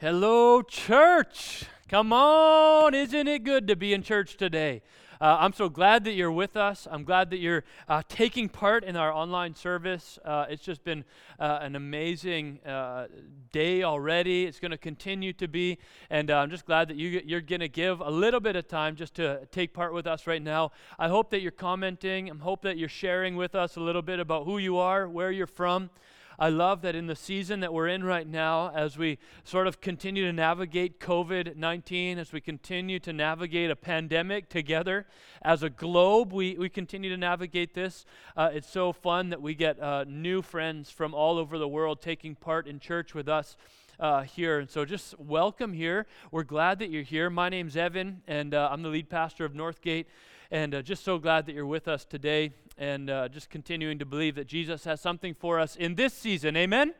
Hello, church. Come on. Isn't it good to be in church today? Uh, I'm so glad that you're with us. I'm glad that you're uh, taking part in our online service. Uh, it's just been uh, an amazing uh, day already. It's going to continue to be. And uh, I'm just glad that you, you're going to give a little bit of time just to take part with us right now. I hope that you're commenting. I hope that you're sharing with us a little bit about who you are, where you're from. I love that in the season that we're in right now, as we sort of continue to navigate COVID 19, as we continue to navigate a pandemic together as a globe, we, we continue to navigate this. Uh, it's so fun that we get uh, new friends from all over the world taking part in church with us. Uh, here. And so just welcome here. We're glad that you're here. My name's Evan, and uh, I'm the lead pastor of Northgate. And uh, just so glad that you're with us today and uh, just continuing to believe that Jesus has something for us in this season. Amen?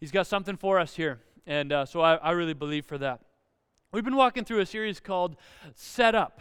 He's got something for us here. And uh, so I, I really believe for that. We've been walking through a series called Set Up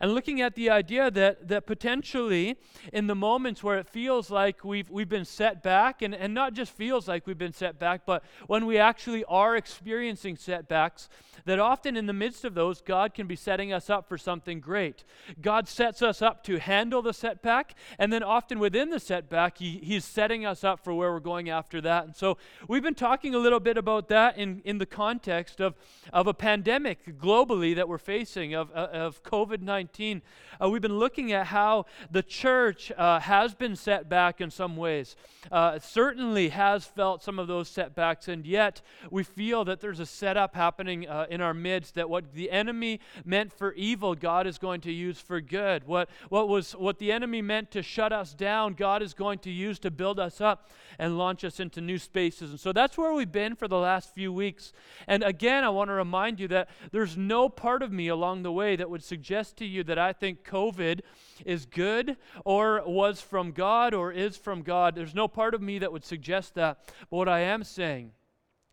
and looking at the idea that, that potentially in the moments where it feels like we've, we've been set back, and, and not just feels like we've been set back, but when we actually are experiencing setbacks, that often in the midst of those, God can be setting us up for something great. God sets us up to handle the setback, and then often within the setback, he, He's setting us up for where we're going after that. And so we've been talking a little bit about that in, in the context of, of a pandemic globally that we're facing, of, of COVID 19. 19, uh, we've been looking at how the church uh, has been set back in some ways. Uh, certainly has felt some of those setbacks, and yet we feel that there's a setup happening uh, in our midst that what the enemy meant for evil, God is going to use for good. What, what, was, what the enemy meant to shut us down, God is going to use to build us up and launch us into new spaces. And so that's where we've been for the last few weeks. And again, I want to remind you that there's no part of me along the way that would suggest to you that I think COVID is good or was from God or is from God. There's no part of me that would suggest that. But what I am saying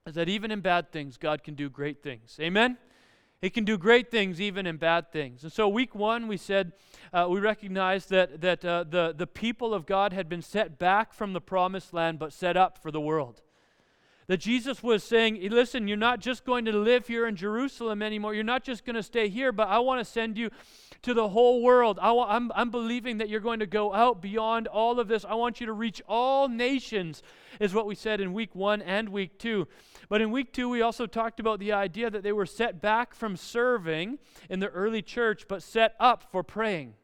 is that even in bad things, God can do great things. Amen? He can do great things even in bad things. And so, week one, we said uh, we recognized that, that uh, the, the people of God had been set back from the promised land but set up for the world. That Jesus was saying, listen, you're not just going to live here in Jerusalem anymore. You're not just going to stay here, but I want to send you to the whole world. I am I'm, I'm believing that you're going to go out beyond all of this. I want you to reach all nations, is what we said in week one and week two. But in week two, we also talked about the idea that they were set back from serving in the early church, but set up for praying.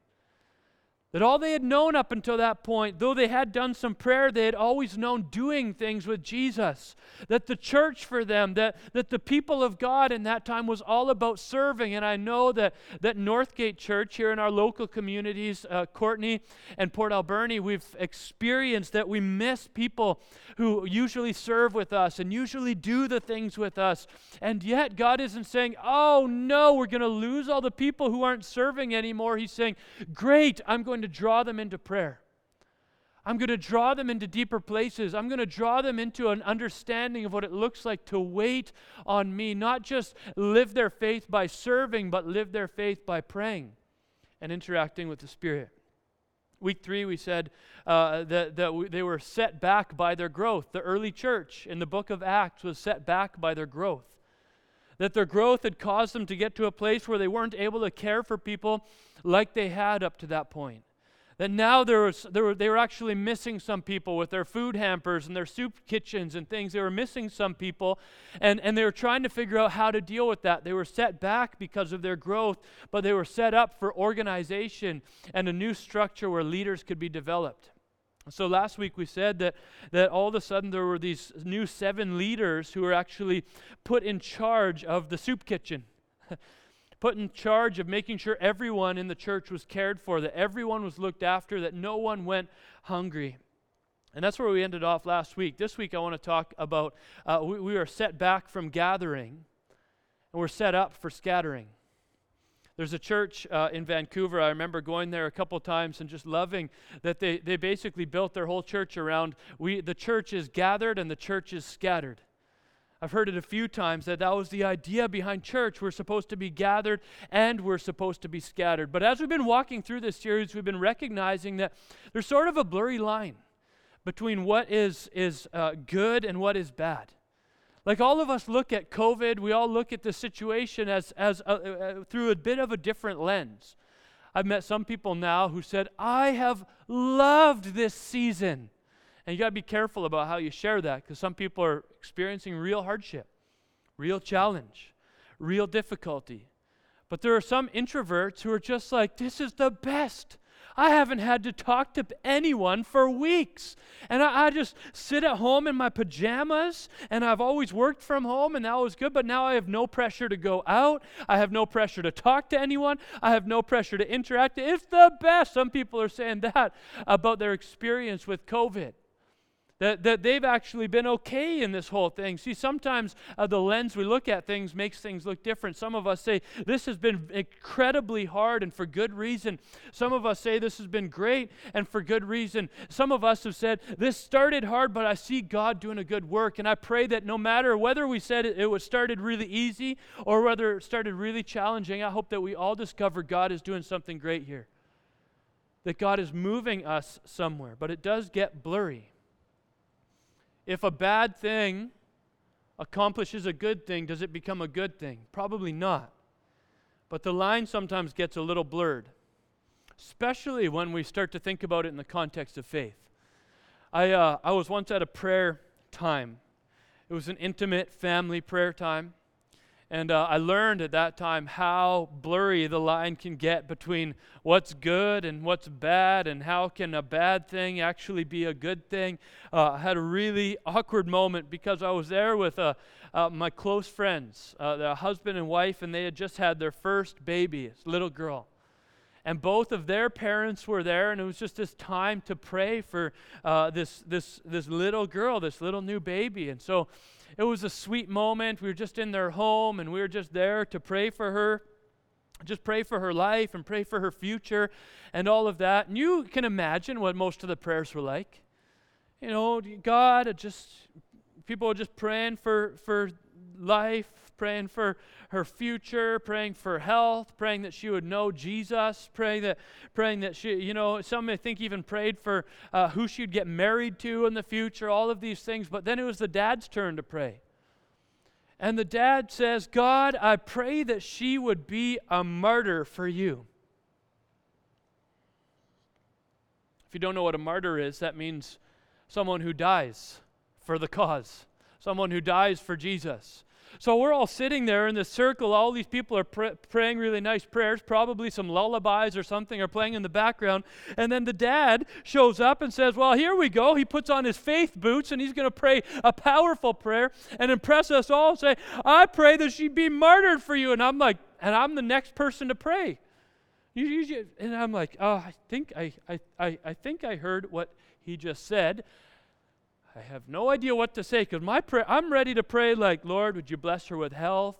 That all they had known up until that point, though they had done some prayer, they had always known doing things with Jesus. That the church for them, that, that the people of God in that time was all about serving. And I know that, that Northgate Church here in our local communities, uh, Courtenay and Port Alberni, we've experienced that we miss people who usually serve with us and usually do the things with us. And yet, God isn't saying, oh no, we're going to lose all the people who aren't serving anymore. He's saying, great, I'm going going to draw them into prayer. I'm going to draw them into deeper places. I'm going to draw them into an understanding of what it looks like to wait on me, not just live their faith by serving, but live their faith by praying and interacting with the Spirit. Week three, we said uh, that, that they were set back by their growth. The early church in the book of Acts was set back by their growth. That their growth had caused them to get to a place where they weren't able to care for people like they had up to that point that now there was, there were, they were actually missing some people with their food hampers and their soup kitchens and things. They were missing some people, and, and they were trying to figure out how to deal with that. They were set back because of their growth, but they were set up for organization and a new structure where leaders could be developed. So last week we said that, that all of a sudden there were these new seven leaders who were actually put in charge of the soup kitchen. put in charge of making sure everyone in the church was cared for, that everyone was looked after, that no one went hungry. And that's where we ended off last week. This week I want to talk about uh, we, we are set back from gathering and we're set up for scattering. There's a church uh, in Vancouver. I remember going there a couple times and just loving that they, they basically built their whole church around we, the church is gathered and the church is scattered. I've heard it a few times that that was the idea behind church. We're supposed to be gathered and we're supposed to be scattered. But as we've been walking through this series, we've been recognizing that there's sort of a blurry line between what is, is uh, good and what is bad. Like all of us look at COVID, we all look at the situation as, as a, uh, through a bit of a different lens. I've met some people now who said, I have loved this season. And you got to be careful about how you share that because some people are experiencing real hardship, real challenge, real difficulty. But there are some introverts who are just like, this is the best. I haven't had to talk to anyone for weeks. And I, I, just sit at home in my pajamas, and I've always worked from home, and that was good, but now I have no pressure to go out. I have no pressure to talk to anyone. I have no pressure to interact. It's the best. Some people are saying that about their experience with COVID that, that they've actually been okay in this whole thing. See, sometimes uh, the lens we look at things makes things look different. Some of us say this has been incredibly hard and for good reason. Some of us say this has been great and for good reason. Some of us have said this started hard, but I see God doing a good work. And I pray that no matter whether we said it, it was started really easy or whether it started really challenging, I hope that we all discover God is doing something great here. That God is moving us somewhere, but it does get blurry if a bad thing accomplishes a good thing, does it become a good thing? Probably not. But the line sometimes gets a little blurred, especially when we start to think about it in the context of faith. I, uh, I was once at a prayer time, it was an intimate family prayer time. And uh, I learned at that time how blurry the line can get between what's good and what's bad, and how can a bad thing actually be a good thing. Uh, I had a really awkward moment because I was there with uh, uh my close friends, uh, their husband and wife, and they had just had their first baby, a little girl. And both of their parents were there, and it was just this time to pray for uh, this, this, this little girl, this little new baby. And so it was a sweet moment. We were just in their home and we were just there to pray for her. Just pray for her life and pray for her future and all of that. And you can imagine what most of the prayers were like. You know, God, just people were just praying for for life, praying for her future, praying for health, praying that she would know Jesus, praying that, praying that she, you know, some I think even prayed for uh, who she'd get married to in the future, all of these things. But then it was the dad's turn to pray. And the dad says, God, I pray that she would be a martyr for you. If you don't know what a martyr is, that means someone who dies for the cause, someone who dies for Jesus. So we're all sitting there in this circle. All these people are pr- praying really nice prayers. Probably some lullabies or something are playing in the background. And then the dad shows up and says, Well, here we go. He puts on his faith boots and he's going to pray a powerful prayer and impress us all say, I pray that she be martyred for you. And I'm like, And I'm the next person to pray. And I'm like, Oh, I think I, I, I, I think I heard what he just said. I have no idea what to say because my prayer, I'm ready to pray like, Lord, would you bless her with health?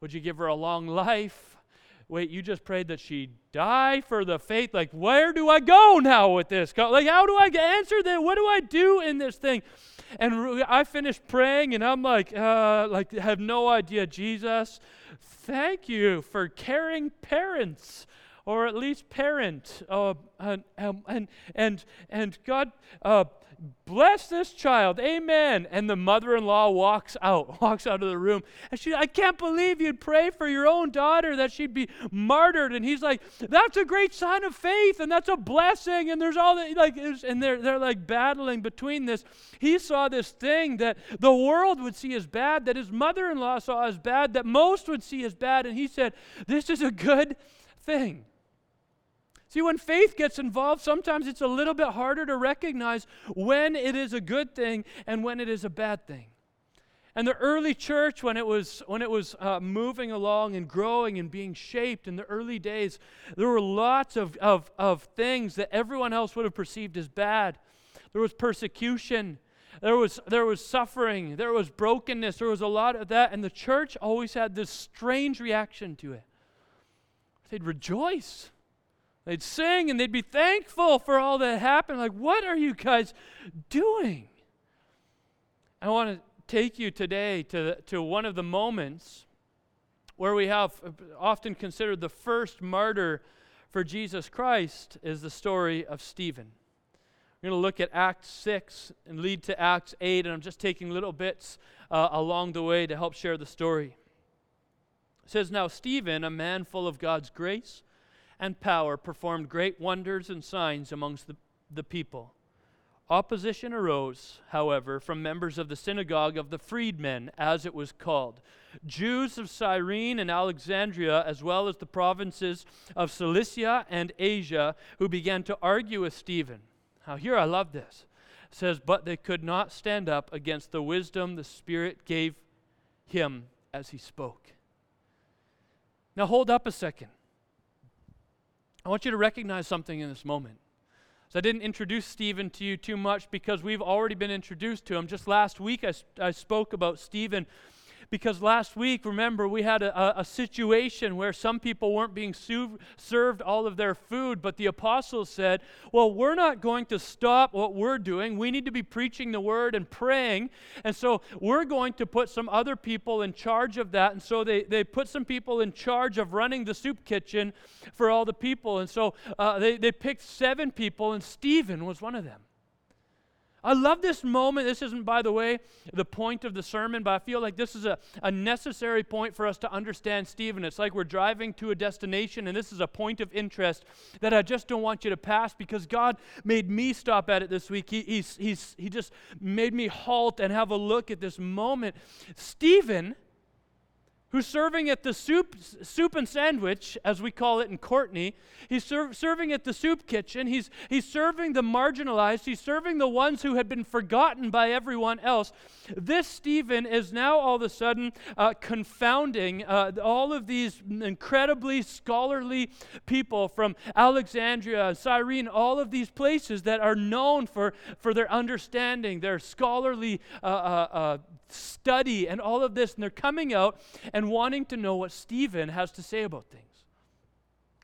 Would you give her a long life? Wait, you just prayed that she die for the faith. Like, where do I go now with this? Like, how do I answer that? What do I do in this thing? And I finished praying, and I'm like, uh, like, have no idea, Jesus. Thank you for caring parents or at least parent. Uh, and, and, and, and God, uh, bless this child. Amen. And the mother in law walks out, walks out of the room. And she, I can't believe you'd pray for your own daughter that she'd be martyred. And he's like, that's a great sign of faith and that's a blessing. And there's all that, like, and they're, they're like battling between this. He saw this thing that the world would see as bad, that his mother in law saw as bad, that most would see as bad. And he said, this is a good thing. See, when faith gets involved, sometimes it's a little bit harder to recognize when it is a good thing and when it is a bad thing. And the early church, when it was, when it was uh, moving along and growing and being shaped in the early days, there were lots of, of, of things that everyone else would have perceived as bad. There was persecution, there was, there was suffering, there was brokenness, there was a lot of that. And the church always had this strange reaction to it. They'd rejoice. They'd sing and they'd be thankful for all that happened. Like, what are you guys doing? I want to take you today to, to one of the moments where we have often considered the first martyr for Jesus Christ is the story of Stephen. We're going to look at Acts 6 and lead to Acts 8, and I'm just taking little bits uh, along the way to help share the story. It says, Now Stephen, a man full of God's grace and power, performed great wonders and signs amongst the, the people. Opposition arose, however, from members of the synagogue of the freedmen, as it was called. Jews of Cyrene and Alexandria, as well as the provinces of Cilicia and Asia, who began to argue with Stephen. Now, here I love this. It says, But they could not stand up against the wisdom the Spirit gave him as he spoke. Now, hold up a second. I want you to recognize something in this moment. So I didn't introduce Stephen to you too much because we've already been introduced to him. Just last week, I, I spoke about Stephen because last week, remember, we had a, a situation where some people weren't being su- served all of their food, but the apostles said, Well, we're not going to stop what we're doing. We need to be preaching the word and praying. And so we're going to put some other people in charge of that. And so they, they put some people in charge of running the soup kitchen for all the people. And so uh, they, they picked seven people, and Stephen was one of them. I love this moment. This isn't, by the way, the point of the sermon, but I feel like this is a, a necessary point for us to understand Stephen. It's like we're driving to a destination, and this is a point of interest that I just don't want you to pass because God made me stop at it this week. He, he's, he's, he just made me halt and have a look at this moment. Stephen who's serving at the soup, soup and sandwich, as we call it in Courtenay. He's ser- serving at the soup kitchen. He's, he's serving the marginalized. He's serving the ones who had been forgotten by everyone else. This Stephen is now all of a sudden uh, confounding uh, all of these incredibly scholarly people from Alexandria, Cyrene, all of these places that are known for, for their understanding, their scholarly uh, uh, uh study and all of this, and they're coming out and wanting to know what Stephen has to say about things.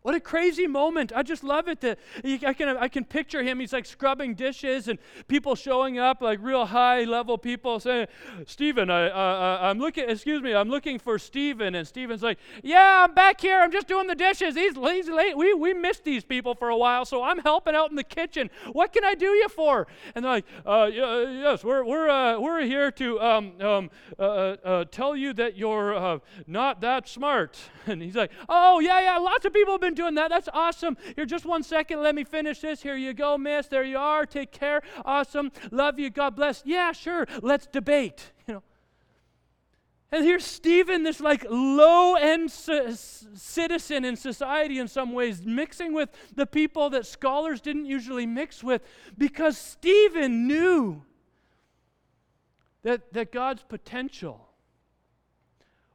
What a crazy moment. I just love it that I can, I can picture him. He's like scrubbing dishes and people showing up, like real high level people saying, Stephen, I, uh, I'm looking, excuse me, I'm looking for Stephen. And Stephen's like, Yeah, I'm back here. I'm just doing the dishes. He's, he's late. We, we missed these people for a while, so I'm helping out in the kitchen. What can I do you for? And they're like, uh, Yes, we're, we're, uh, we're here to um, um, uh, uh, uh, tell you that you're not that smart. And he's like, Oh, yeah, yeah, lots of people have been been doing that. That's awesome. Here, just one second. Let me finish this. Here you go, miss. There you are. Take care. Awesome. Love you. God bless. Yeah, sure. Let's debate. You know. And here's Stephen, this like low end c- citizen in society in some ways, mixing with the people that scholars didn't usually mix with because Stephen knew that, that God's potential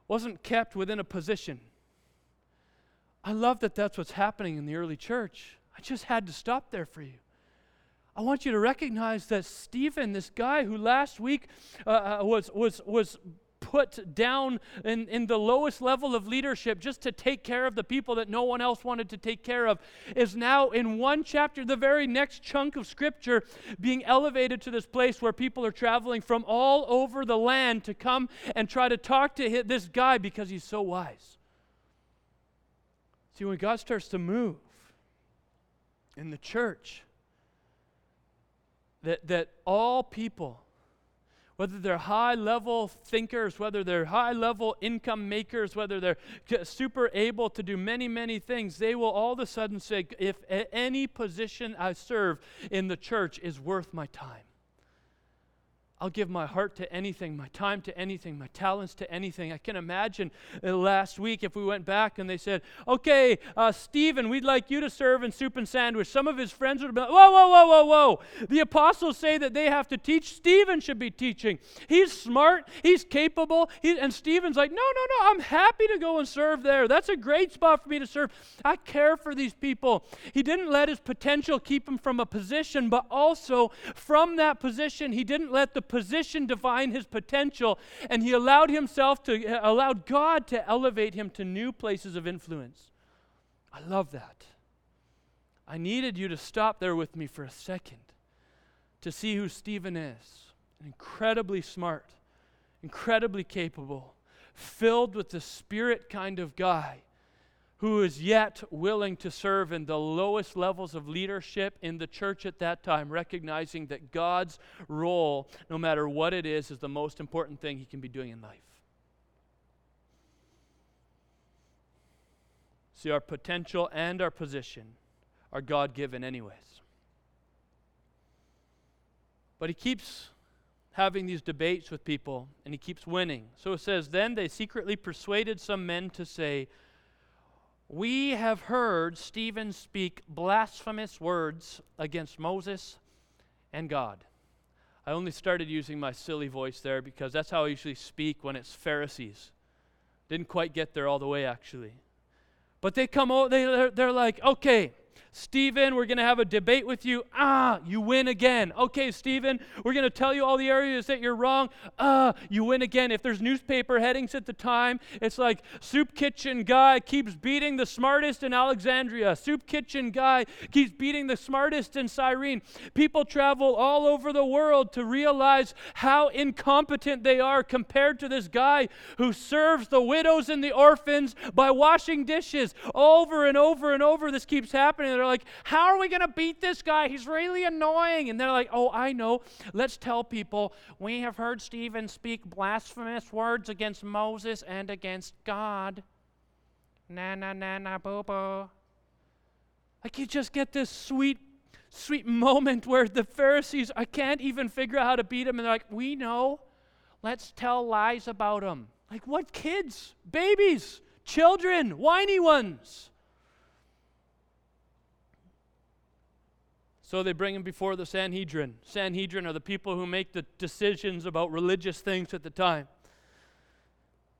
wasn't kept within a position. I love that that's what's happening in the early church. I just had to stop there for you. I want you to recognize that Stephen, this guy who last week uh, uh, was, was, was put down in, in the lowest level of leadership just to take care of the people that no one else wanted to take care of, is now in one chapter, the very next chunk of scripture, being elevated to this place where people are traveling from all over the land to come and try to talk to this guy because he's so wise. See, when God starts to move in the church, that, that all people, whether they're high level thinkers, whether they're high level income makers, whether they're super able to do many, many things, they will all of a sudden say, if any position I serve in the church is worth my time. I'll give my heart to anything, my time to anything, my talents to anything. I can imagine uh, last week if we went back and they said, Okay, uh, Stephen, we'd like you to serve in soup and sandwich. Some of his friends would have been like, Whoa, whoa, whoa, whoa, whoa. The apostles say that they have to teach. Stephen should be teaching. He's smart, he's capable. He, and Stephen's like, No, no, no, I'm happy to go and serve there. That's a great spot for me to serve. I care for these people. He didn't let his potential keep him from a position, but also from that position, he didn't let the position define his potential, and he allowed himself to, uh, allowed God to elevate him to new places of influence. I love that. I needed you to stop there with me for a second to see who Stephen is. Incredibly smart, incredibly capable, filled with the spirit kind of guy who is yet willing to serve in the lowest levels of leadership in the church at that time, recognizing that God's role, no matter what it is, is the most important thing he can be doing in life. See, our potential and our position are God given, anyways. But he keeps having these debates with people and he keeps winning. So it says, Then they secretly persuaded some men to say, We have heard Stephen speak blasphemous words against Moses and God. I only started using my silly voice there because that's how I usually speak when it's Pharisees. Didn't quite get there all the way, actually. But they come out, they, they're, they're like, okay, Stephen, we're going to have a debate with you. Ah, you win again. Okay, Stephen, we're going to tell you all the areas that you're wrong. Ah, you win again. If there's newspaper headings at the time, it's like Soup Kitchen guy keeps beating the smartest in Alexandria. Soup Kitchen guy keeps beating the smartest in Cyrene. People travel all over the world to realize how incompetent they are compared to this guy who serves the widows and the orphans by washing dishes. Over and over and over, this keeps happening. They're like, How are we going to beat this guy? He's really annoying. And they're like, Oh, I know. Let's tell people we have heard Stephen speak blasphemous words against Moses and against God. Na na na na boo boo. Like you just get this sweet, sweet moment where the Pharisees, I can't even figure out how to beat him. And they're like, We know. Let's tell lies about him. Like what kids? Babies, children, whiny ones. So they bring him before the Sanhedrin. Sanhedrin are the people who make the decisions about religious things at the time.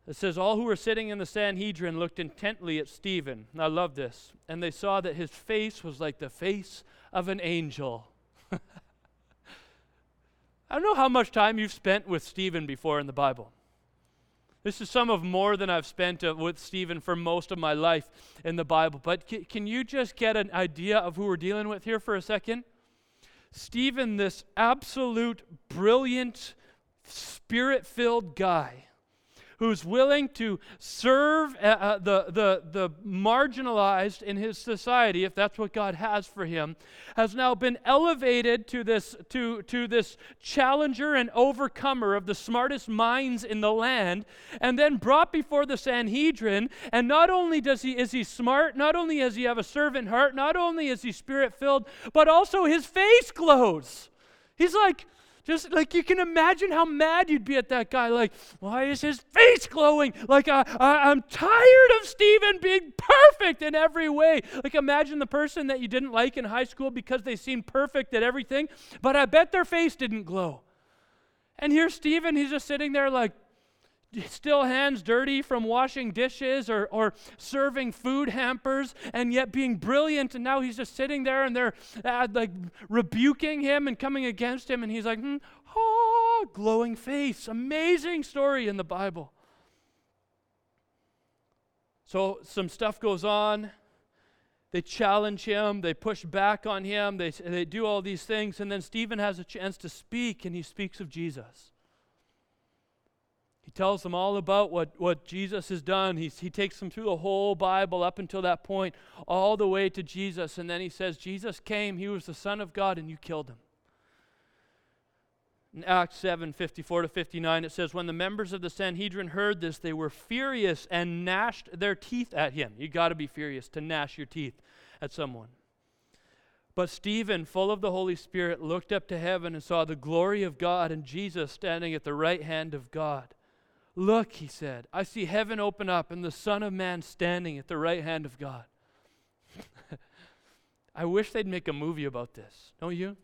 It says, All who were sitting in the Sanhedrin looked intently at Stephen. I love this. And they saw that his face was like the face of an angel. I don't know how much time you've spent with Stephen before in the Bible. This is some of more than I've spent uh, with Stephen for most of my life in the Bible. But c- can you just get an idea of who we're dealing with here for a second? Stephen, this absolute brilliant, spirit filled guy who's willing to serve uh, uh, the, the, the marginalized in his society, if that's what God has for him, has now been elevated to this, to, to this challenger and overcomer of the smartest minds in the land, and then brought before the Sanhedrin. And not only does he, is he smart, not only does he have a servant heart, not only is he spirit filled, but also his face glows. He's like, just like you can imagine how mad you'd be at that guy. Like, why is his face glowing? Like, I, I, I'm tired of Stephen being perfect in every way. Like, imagine the person that you didn't like in high school because they seemed perfect at everything, but I bet their face didn't glow. And here's Stephen, he's just sitting there like, still hands dirty from washing dishes or, or serving food hampers and yet being brilliant. And now he's just sitting there and they're uh, like rebuking him and coming against him. And he's like hmm, ah, glowing face. Amazing story in the bible. So some stuff goes on. They challenge him. They push back on him. They, they do all these things. And then stephen has a chance to speak and he speaks of jesus tells them all about what, what Jesus has done. He, he takes them through the whole Bible up until that point, all the way to Jesus. And then he says, Jesus came, he was the Son of God, and you killed him. In Acts 7 54 to 59, it says, When the members of the Sanhedrin heard this, they were furious and gnashed their teeth at him. You got to be furious to gnash your teeth at someone. But Stephen, full of the Holy Spirit, looked up to heaven and saw the glory of God and Jesus standing at the right hand of God. Look, he said, I see heaven open up and the Son of Man standing at the right hand of God. I wish they'd make a movie about this, don't you?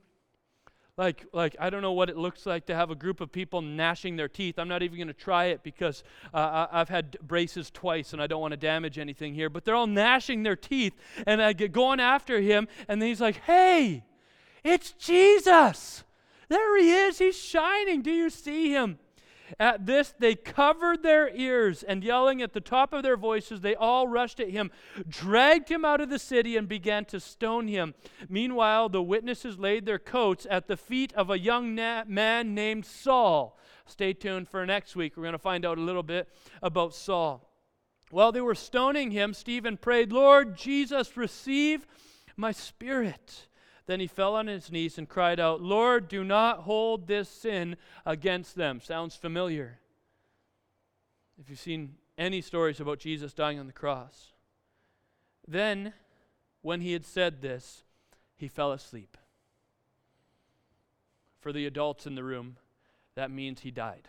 Like, like I don't know what it looks like to have a group of people gnashing their teeth. I'm not even going to try it because uh, I've had braces twice and I don't want to damage anything here. But they're all gnashing their teeth, and I get going after him, and then he's like, "Hey, it's Jesus! There he is. He's shining. Do you see him?" At this, they covered their ears, and yelling at the top of their voices, they all rushed at him, dragged him out of the city, and began to stone him. Meanwhile, the witnesses laid their coats at the feet of a young na- man named Saul. Stay tuned for next week. We're going to find out a little bit about Saul. While they were stoning him, Stephen prayed, Lord Jesus, receive my spirit. Then he fell on his knees and cried out, Lord, do not hold this sin against them. Sounds familiar. If you've seen any stories about Jesus dying on the cross. Then, when he had said this, he fell asleep. For the adults in the room, that means he died.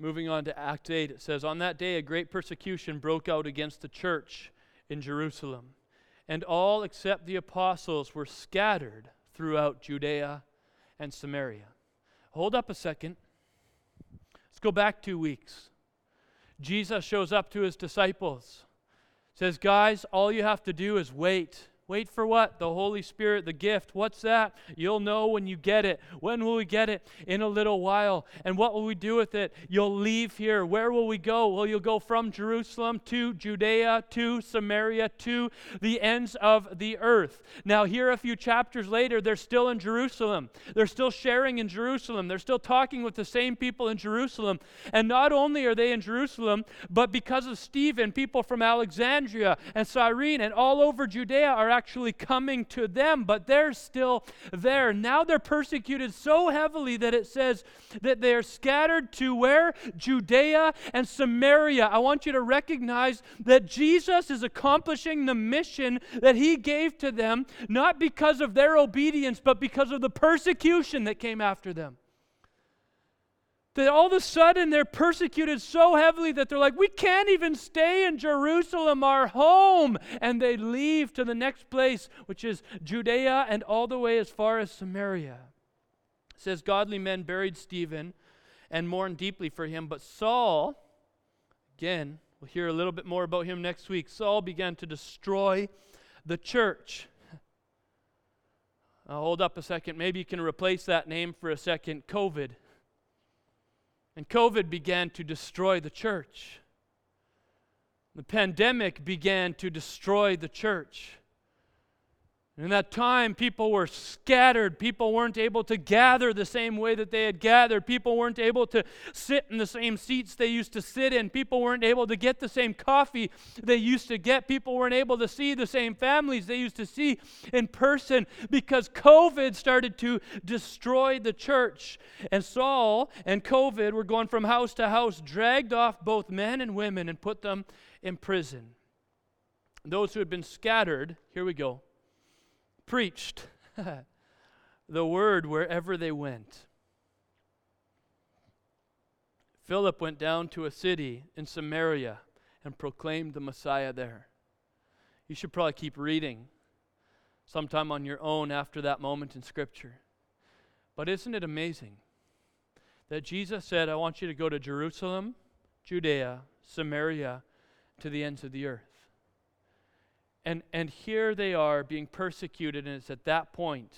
Moving on to Act 8, it says, On that day a great persecution broke out against the church in Jerusalem, and all except the apostles were scattered throughout Judea and Samaria. Hold up a second. Let's go back two weeks. Jesus shows up to his disciples, says, Guys, all you have to do is wait. Wait for what? The Holy Spirit, the gift. What's that? You'll know when you get it. When will we get it? In a little while. And what will we do with it? You'll leave here. Where will we go? Well, you'll go from Jerusalem to Judea to Samaria to the ends of the earth. Now, here a few chapters later, they're still in Jerusalem. They're still sharing in Jerusalem. They're still talking with the same people in Jerusalem. And not only are they in Jerusalem, but because of Stephen, people from Alexandria and Cyrene and all over Judea are actually coming to them, but they're still there. Now they're persecuted so heavily that it says that they're scattered to where? Judea and Samaria. I want you to recognize that Jesus is accomplishing the mission that he gave to them, not because of their obedience, but because of the persecution that came after them that all of a sudden they're persecuted so heavily that they're like, we can't even stay in Jerusalem, our home. And they leave to the next place, which is Judea and all the way as far as Samaria. It says, Godly men buried Stephen and mourned deeply for him. But Saul, again, we'll hear a little bit more about him next week. Saul began to destroy the church. Now, hold up a second. Maybe you can replace that name for a second COVID. And COVID began to destroy the church. The pandemic began to destroy the church. In that time, people were scattered. People weren't able to gather the same way that they had gathered. People weren't able to sit in the same seats they used to sit in. People weren't able to get the same coffee they used to get. People weren't able to see the same families they used to see in person because COVID started to destroy the church. And Saul and COVID were going from house to house, dragged off both men and women and put them in prison. Those who had been scattered, here we go preached the word wherever they went. Philip went down to a city in Samaria and proclaimed the Messiah there. You should probably keep reading sometime on your own after that moment in Scripture. But isn't it amazing that Jesus said, I want you to go to Jerusalem, Judea, Samaria, to the ends of the earth? And, and here they are being persecuted, and it's at that point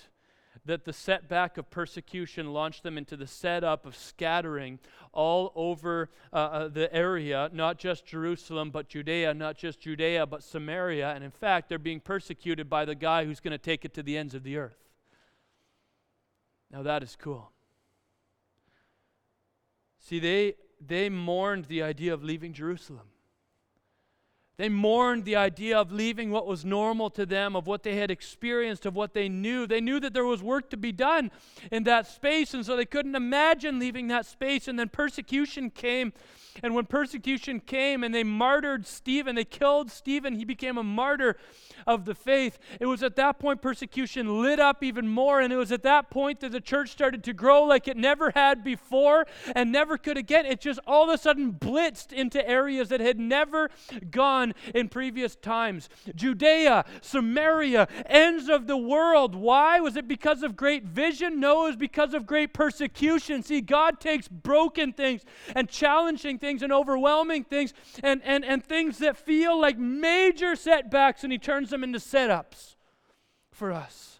that the setback of persecution launched them into the setup of scattering all over uh, uh, the area, not just Jerusalem, but Judea, not just Judea, but Samaria. And in fact, they're being persecuted by the guy who's going to take it to the ends of the earth. Now, that is cool. See, they, they mourned the idea of leaving Jerusalem. They mourned the idea of leaving what was normal to them, of what they had experienced, of what they knew. They knew that there was work to be done in that space, and so they couldn't imagine leaving that space. And then persecution came. And when persecution came and they martyred Stephen, they killed Stephen, he became a martyr of the faith. It was at that point persecution lit up even more, and it was at that point that the church started to grow like it never had before and never could again. It just all of a sudden blitzed into areas that had never gone in previous times. Judea, Samaria, ends of the world. Why? Was it because of great vision? No, it was because of great persecution. See, God takes broken things and challenging things and overwhelming things and, and, and things that feel like major setbacks, and He turns them into setups for us.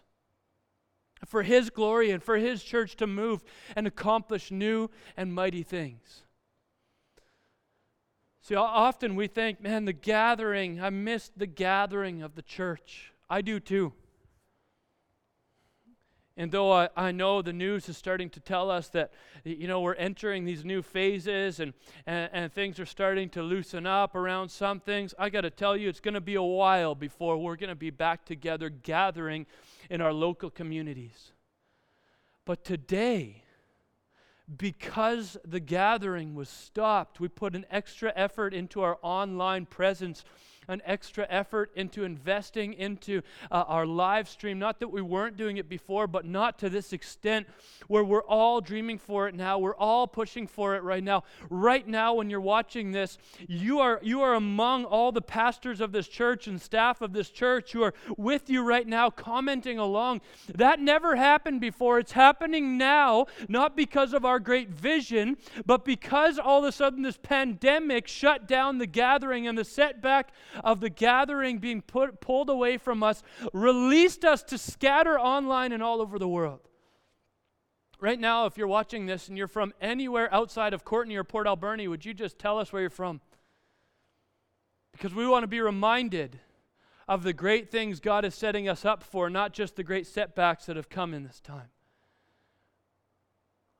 For His glory and for His church to move and accomplish new and mighty things. See, often we think, man, the gathering, I missed the gathering of the church. I do too. And though I, I know the news is starting to tell us that, you know, we're entering these new phases and, and, and things are starting to loosen up around some things, I got to tell you, it's going to be a while before we're going to be back together gathering in our local communities. But today, because the gathering was stopped, we put an extra effort into our online presence an extra effort into investing into uh, our live stream. Not that we weren't doing it before, but not to this extent where we're all dreaming for it now. We're all pushing for it right now. Right now, when you're watching this, you are, you are among all the pastors of this church and staff of this church who are with you right now, commenting along. That never happened before. It's happening now, not because of our great vision, but because all of a sudden this pandemic shut down the gathering and the setback of the gathering being put, pulled away from us, released us to scatter online and all over the world. Right now, if you're watching this and you're from anywhere outside of Courtenay or Port Alberni, would you just tell us where you're from? Because we want to be reminded of the great things God is setting us up for, not just the great setbacks that have come in this time.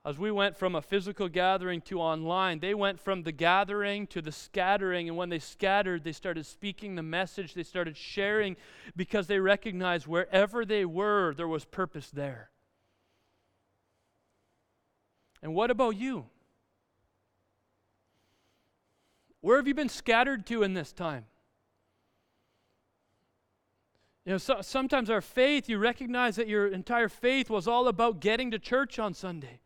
As we went from a physical gathering to online, they went from the gathering to the scattering. And when they scattered, they started speaking the message, they started sharing because they recognized wherever they were, there was purpose there. And what about you? Where have you been scattered to in this time? You know, so, sometimes our faith, you recognize that your entire faith was all about getting to church on Sunday.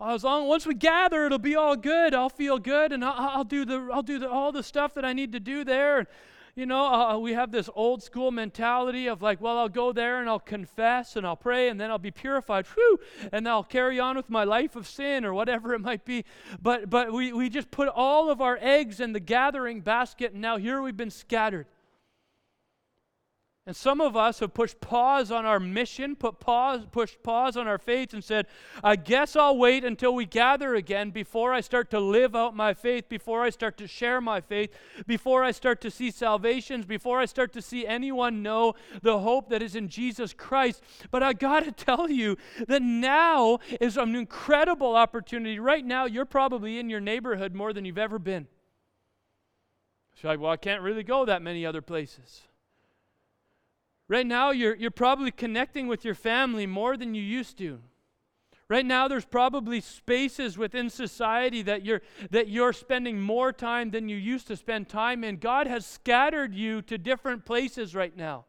As long once we gather, it'll be all good. I'll feel good, and I'll, I'll do the I'll do the, all the stuff that I need to do there. You know, uh, we have this old school mentality of like, well, I'll go there and I'll confess and I'll pray and then I'll be purified, whew, and I'll carry on with my life of sin or whatever it might be. But but we we just put all of our eggs in the gathering basket, and now here we've been scattered. And some of us have pushed pause on our mission, put pause, pushed pause on our faith, and said, I guess I'll wait until we gather again before I start to live out my faith, before I start to share my faith, before I start to see salvations, before I start to see anyone know the hope that is in Jesus Christ. But I got to tell you that now is an incredible opportunity. Right now, you're probably in your neighborhood more than you've ever been. So, like, well, I can't really go that many other places. Right now, you're, you're probably connecting with your family more than you used to. Right now, there's probably spaces within society that you're, that you're spending more time than you used to spend time in. God has scattered you to different places right now.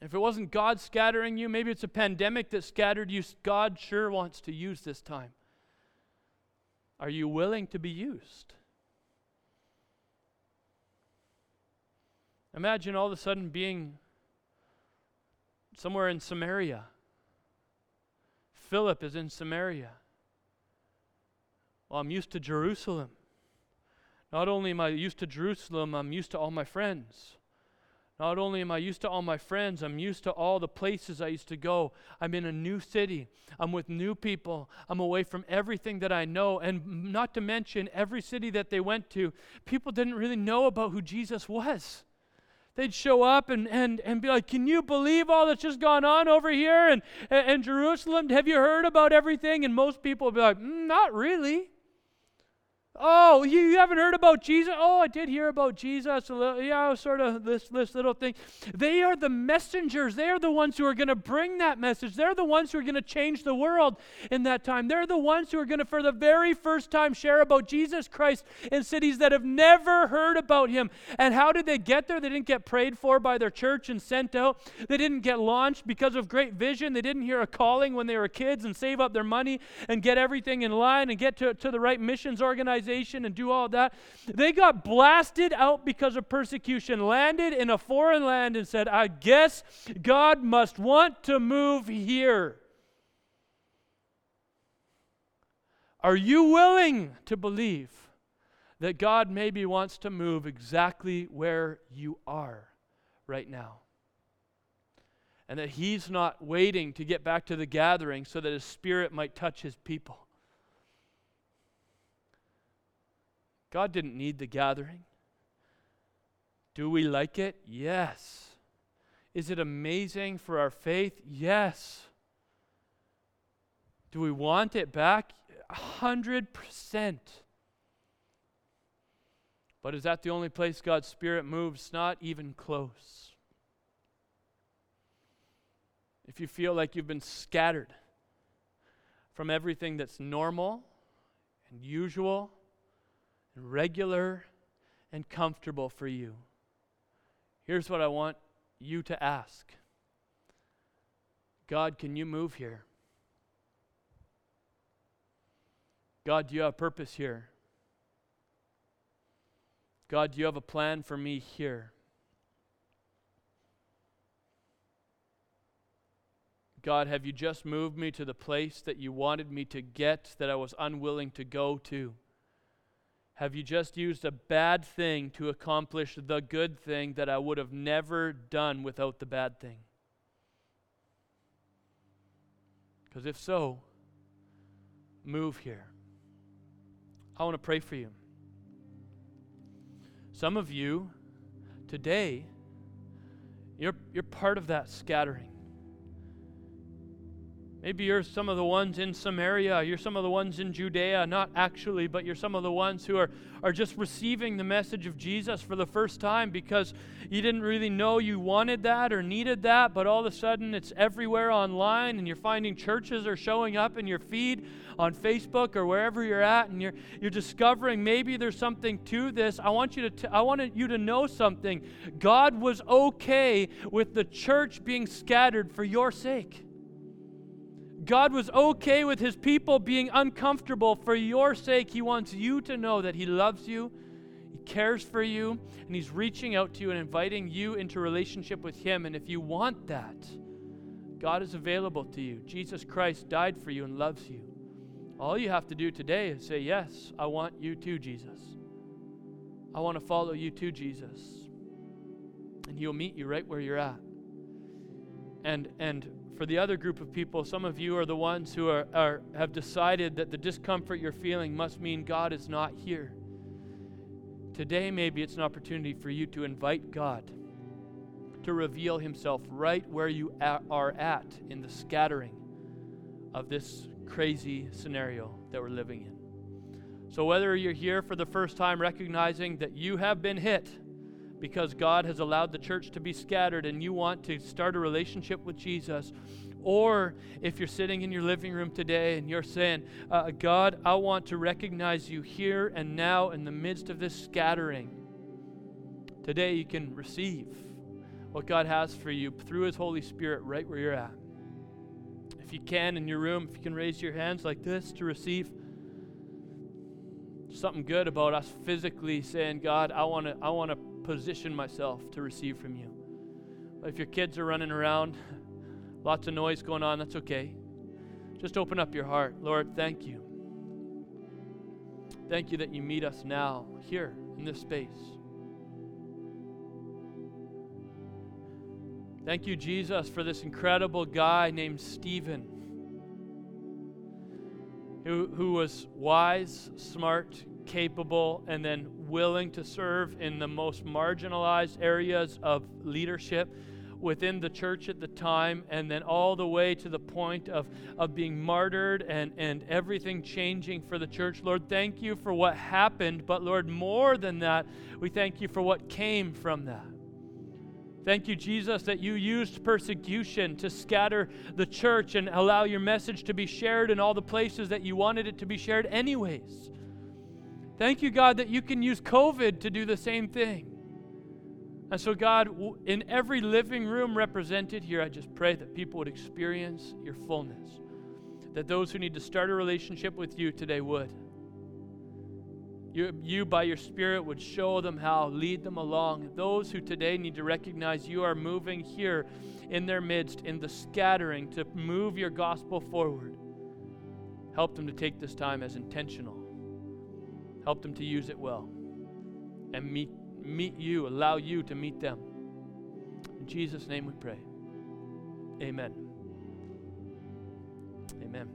If it wasn't God scattering you, maybe it's a pandemic that scattered you. God sure wants to use this time. Are you willing to be used? Imagine all of a sudden being somewhere in Samaria. Philip is in Samaria. Well, I'm used to Jerusalem. Not only am I used to Jerusalem, I'm used to all my friends. Not only am I used to all my friends, I'm used to all the places I used to go. I'm in a new city. I'm with new people. I'm away from everything that I know. And not to mention, every city that they went to, people didn't really know about who Jesus was they'd show up and, and, and be like, Can you believe all that's just gone on over here in, in Jerusalem? Have you heard about everything? And most people would be like, mm, Not really. Oh, you, you haven't heard about Jesus? Oh, I did hear about Jesus. Little, yeah, sort of this, this little thing. They are the messengers. They are the ones who are going to bring that message. They're the ones who are going to change the world in that time. They're the ones who are going to, for the very first time, share about Jesus Christ in cities that have never heard about him. And how did they get there? They didn't get prayed for by their church and sent out. They didn't get launched because of great vision. They didn't hear a calling when they were kids and save up their money and get everything in line and get to, to the right missions organization organization and do all that. They got blasted out because of persecution, landed in a foreign land, and said, I guess God must want to move here. Are you willing to believe that God maybe wants to move exactly where you are right now? And that He's not waiting to get back to the gathering so that His Spirit might touch His people. God didn't need the gathering. Do we like it? Yes. Is it amazing for our faith? Yes. Do we want it back? A hundred percent. But is that the only place God's Spirit moves? Not even close. If you feel like you've been scattered from everything that's normal and usual and regular and comfortable for you, here's what I want you to ask God, can you move here? God, do you have purpose here? God, do you have a plan for me here? God, have you just moved me to the place that you wanted me to get that I was unwilling to go to? Have you just used a bad thing to accomplish the good thing that I would have never done without the bad thing? Because if so, move here. I want to pray for you. Some of you today, you're, you're part of that scattering. Maybe you're some of the ones in Samaria, you're some of the ones in Judea, not actually, but you're some of the ones who are, are just receiving the message of Jesus for the first time because you didn't really know you wanted that or needed that, but all of a sudden it's everywhere online and you're finding churches are showing up in your feed on Facebook or wherever you're at and you're, you're discovering maybe there's something to this. I want you to t- I want you to know something. God was okay with the church being scattered for your sake. God was okay with his people being uncomfortable for your sake. He wants you to know that he loves you, he cares for you, and he's reaching out to you and inviting you into relationship with him. And if you want that, God is available to you. Jesus Christ died for you and loves you. All you have to do today is say, Yes, I want you too, Jesus. I want to follow you too, Jesus. And he'll meet you right where you're at. And and for the other group of people, some of you are the ones who are, are, have decided that the discomfort you're feeling must mean God is not here. Today, maybe it's an opportunity for you to invite God to reveal Himself right where you are at in the scattering of this crazy scenario that we're living in. So, whether you're here for the first time recognizing that you have been hit, because God has allowed the church to be scattered and you want to start a relationship with Jesus. Or if you're sitting in your living room today and you're saying, uh, God, I want to recognize you here and now in the midst of this scattering. Today you can receive what God has for you through His Holy Spirit right where you're at. If you can in your room, if you can raise your hands like this to receive something good about us physically saying, God, I want to I want to position myself to receive from you. If your kids are running around, lots of noise going on, that's okay. Just open up your heart. Lord, thank you. Thank you that you meet us now, here, in this space. Thank you, Jesus, for this incredible guy named Stephen who, who was wise, smart, capable, and then willing to serve in the most marginalized areas of leadership within the church at the time, and then all the way to the point of, of being martyred and, and everything changing for the church. Lord, thank you for what happened, but Lord, more than that, we thank you for what came from that. Thank you, Jesus, that you used persecution to scatter the church and allow your message to be shared in all the places that you wanted it to be shared, anyways. Thank you, God, that you can use COVID to do the same thing. And so, God, in every living room represented here, I just pray that people would experience your fullness. That those who need to start a relationship with you today would. You, you, by your Spirit, would show them how, lead them along. Those who today need to recognize you are moving here in their midst, in the scattering, to move your gospel forward, help them to take this time as intentional Help them to use it well and meet, meet you, allow you to meet them. In Jesus' name we pray. Amen. Amen.